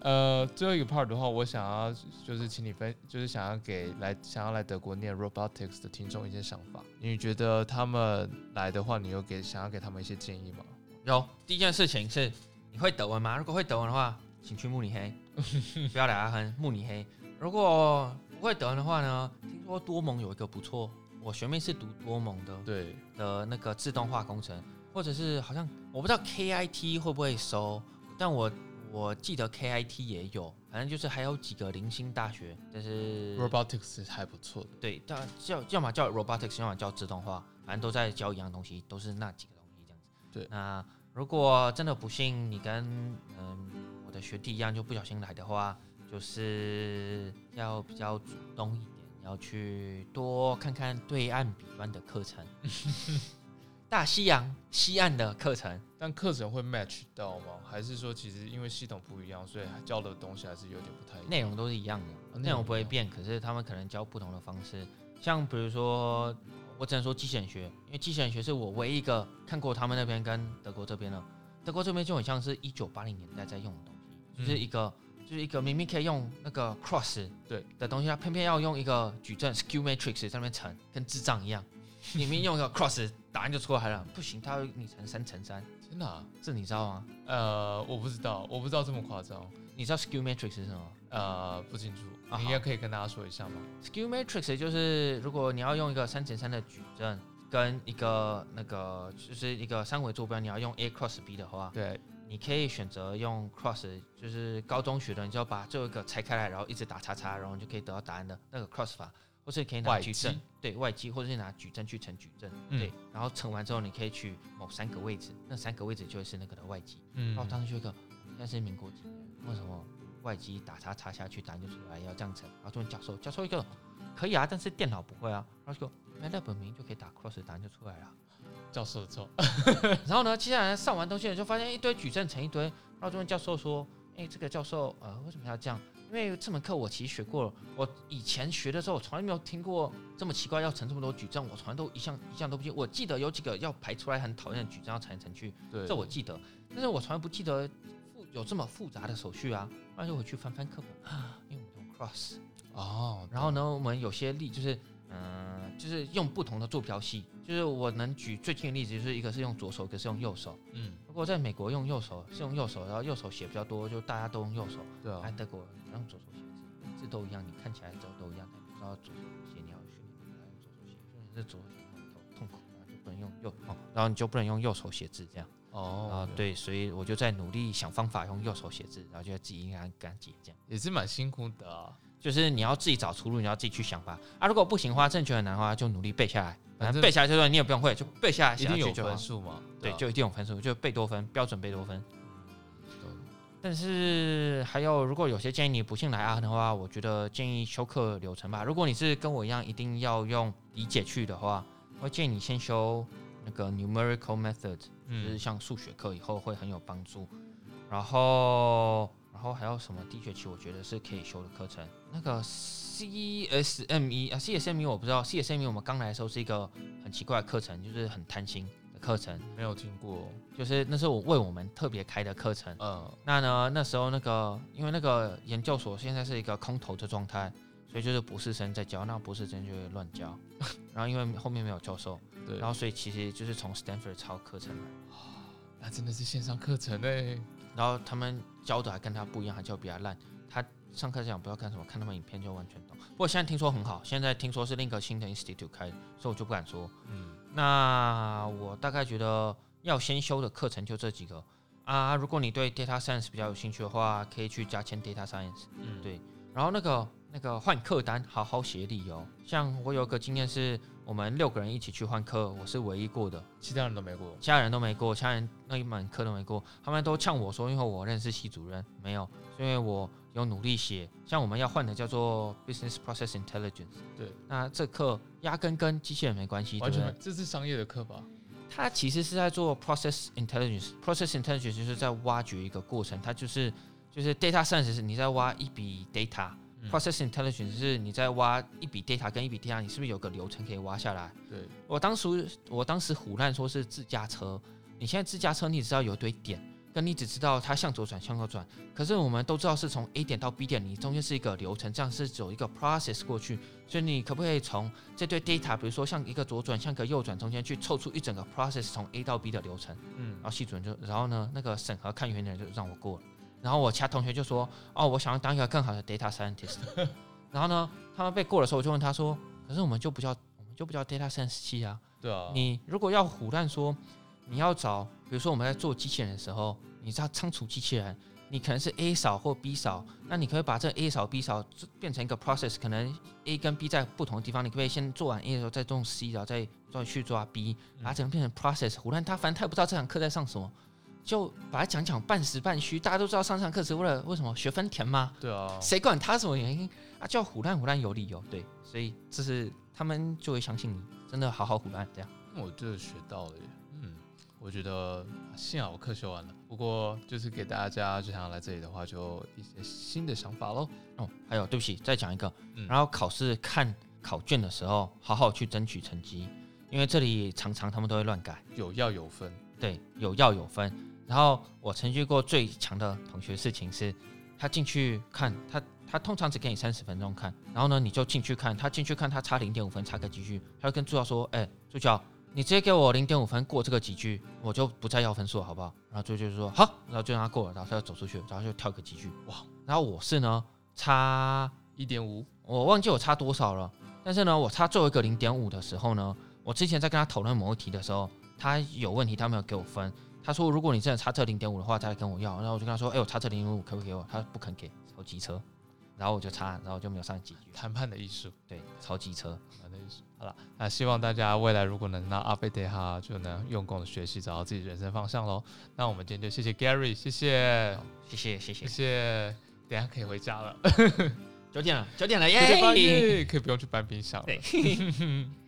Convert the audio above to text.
呃，最后一个 part 的话，我想要就是请你分，就是想要给来想要来德国念 robotics 的听众一些想法。你觉得他们来的话，你有给想要给他们一些建议吗？有，第一件事情是你会德文吗？如果会德文的话，请去慕尼黑，不要来阿亨，慕尼黑。如果不会德文的话呢？听说多蒙有一个不错，我学妹是读多蒙的，对的那个自动化工程，或者是好像我不知道 KIT 会不会收，但我我记得 KIT 也有，反正就是还有几个零星大学，但是 robotics 还不错的，对，叫叫要么叫 robotics，要么叫自动化，反正都在教一样东西，都是那几个东西这样子。对，那如果真的不幸你跟嗯我的学弟一样就不小心来的话，就是要比较主动一点，要去多看看对岸彼端的课程，大西洋西岸的课程。但课程会 match 到吗？还是说其实因为系统不一样，所以教的东西还是有点不太一样？内容都是一样的，内容不会变，可是他们可能教不同的方式。像比如说，我只能说机器人学，因为机器人学是我唯一一个看过他们那边跟德国这边的。德国这边就很像是一九八零年代在用的东西，就是一个就是一个明明可以用那个 cross 对的东西，它偏偏要用一个矩阵 skew matrix 在那边乘，跟智障一样。明明用一个 cross 答案就出来了，不行，它要你乘三乘三。真的？这你知道吗？呃，我不知道，我不知道这么夸张。你知道 skew matrix 是什么？呃，不清楚。你也可以跟大家说一下吗？skew matrix 就是如果你要用一个三乘三的矩阵，跟一个那个就是一个三维坐标，你要用 a cross b 的话，对，你可以选择用 cross，就是高中学的，你就要把最后一个拆开来，然后一直打叉叉，然后你就可以得到答案的那个 cross 法。或是可以拿矩阵，对外机，或者是拿矩阵去乘矩阵，对，然后乘完之后，你可以取某三个位置，那三个位置就会是那个的外机。嗯，然后当时就一个，现在是民国几年？为什么外机打叉叉下去，答案就出来要这样乘？然后就问教授，教授一个可以啊，但是电脑不会啊。然后就那那本名就可以打 cross，答案就出来了。教授错。然后呢，接下来上完东西就发现一堆矩阵乘一堆，然后就问教授说，哎，这个教授呃为什么要这样？因为这门课我其实学过了，我以前学的时候，我从来没有听过这么奇怪要乘这么多矩阵，我从来都一项一项都不记。我记得有几个要排出来很讨厌的矩阵要乘来乘去，这我记得，但是我从来不记得复有这么复杂的手续啊。那就回去翻翻课本，因为我们用 cross 哦，然后呢，我们有些例就是嗯，就是用不同的坐标系，就是我能举最近的例子，就是一个是用左手，一个是用右手。嗯，如果在美国用右手是用右手，然后右手写比较多，就大家都用右手。对啊，在德国。用左手写字，字都一样，你看起来都都一样，但你知道左手写，你要训练用左手写，因为是左手写很痛苦，然后就不能用右，哦然后你就不能用右手写字这样。哦，啊对，所以我就在努力想方法用右手写字，然后就自己应该干解这样，也是蛮辛苦的。就是你要自己找出路，你要自己去想吧啊。如果不行的话，正确很难的话，就努力背下来。反正背下来就算你也不用会，就背下来，一定有分数嘛？对，就一定有分数，就贝多芬标准贝多芬。但是还有，如果有些建议你不信来阿亨的话，我觉得建议修课流程吧。如果你是跟我一样一定要用理解去的话，我建议你先修那个 numerical method，就是像数学课以后会很有帮助。然后，然后还有什么低学期我觉得是可以修的课程？那个 CSME 啊，CSME 我不知道，CSME 我们刚来的时候是一个很奇怪的课程，就是很贪心的。课程没有听过，就是那是我为我们特别开的课程。嗯，那呢那时候那个因为那个研究所现在是一个空头的状态，所以就是博士生在教，那博士生就会乱教。然后因为后面没有教授，对，然后所以其实就是从 Stanford 抄课程来。那真的是线上课程嘞。然后他们教的还跟他不一样，还教比他烂。他上课讲不要看什么，看他们影片就完全懂。不过现在听说很好，现在听说是另一个新的 institute 开，所以我就不敢说。嗯。那我大概觉得要先修的课程就这几个啊。如果你对 data science 比较有兴趣的话，可以去加签 data science。嗯，对。然后那个那个换课单，好好写理由。像我有个经验是，我们六个人一起去换课，我是唯一过的，其他人都没过，其他人都没过，其他人那一门课都没过。他们都呛我说，因为我认识系主任，没有，因为我有努力写。像我们要换的叫做 business process intelligence。对，那这课。压根跟机器人没关系，完全这是商业的课吧？它其实是在做 process intelligence，process intelligence 就是在挖掘一个过程，它就是就是 data science 是你在挖一笔 data，process intelligence 是你在挖一笔 data 跟一笔 data，你是不是有个流程可以挖下来？对我当时我当时胡乱说是自驾车，你现在自驾车你只要有堆点，跟你只知道它向左转向右转，可是我们都知道是从 A 点到 B 点，你中间是一个流程，这样是走一个 process 过去。所以你可不可以从这堆 data，比如说像一个左转，像个右转，中间去凑出一整个 process 从 A 到 B 的流程？嗯然后系主任就，然后呢，那个审核看远点就让我过了。然后我其他同学就说，哦，我想要当一个更好的 data scientist。然后呢，他们被过的时候，我就问他说，可是我们就不叫我们就不叫 data science 系啊。对啊，你如果要胡乱说，你要找，比如说我们在做机器人的时候，你知道仓储机器人，你可能是 A 扫或 B 扫，那你可以把这 A 扫 B 扫变成一个 process，可能 A 跟 B 在不同的地方，你可不可以先做完 A 的时候再动 C，然后再再去抓 B，把它整个变成 process。胡乱他反正他也不知道这堂课在上什么，就把它讲讲半实半虚。大家都知道上上课是为了为什么学分填吗？对啊，谁管他什么原因啊？叫胡乱胡乱有理由，对，所以这是他们就会相信你，真的好好胡乱这样。我这学到了耶。嗯，我觉得幸好我课修完了，不过就是给大家就想要来这里的话，就一些新的想法喽。哦，还有对不起，再讲一个，嗯然后考试看考卷的时候，好好去争取成绩，因为这里常常他们都会乱改，有要有分，对，有要有分。然后我曾遇过最强的同学事情是，他进去看他。他通常只给你三十分钟看，然后呢，你就进去看。他进去看，他差零点五分，差个几句，他就跟助教说：“哎、助教，你直接给我零点五分过这个几句，我就不再要分数了，好不好？”然后助教就说：“好。”然后就让他过了，然后他就走出去，然后就跳个几句，哇！然后我是呢差一点五，我忘记我差多少了，但是呢，我差最后一个零点五的时候呢，我之前在跟他讨论某一题的时候，他有问题，他没有给我分。他说，如果你真的差这零点五的话，再来跟我要。然后我就跟他说，哎、我差这零点五，可不可以给我？他不肯给，超级车。然后我就差，然后我就没有上几句。谈判的艺术，对，超级车。谈判的艺术。好了，那希望大家未来如果能让阿贝德哈就能用功的学习，找到自己人生方向喽。那我们今天就谢谢 Gary，谢谢，谢谢谢谢谢。谢。等下可以回家了，九点了，九点了耶！可以不用去搬冰箱了。对。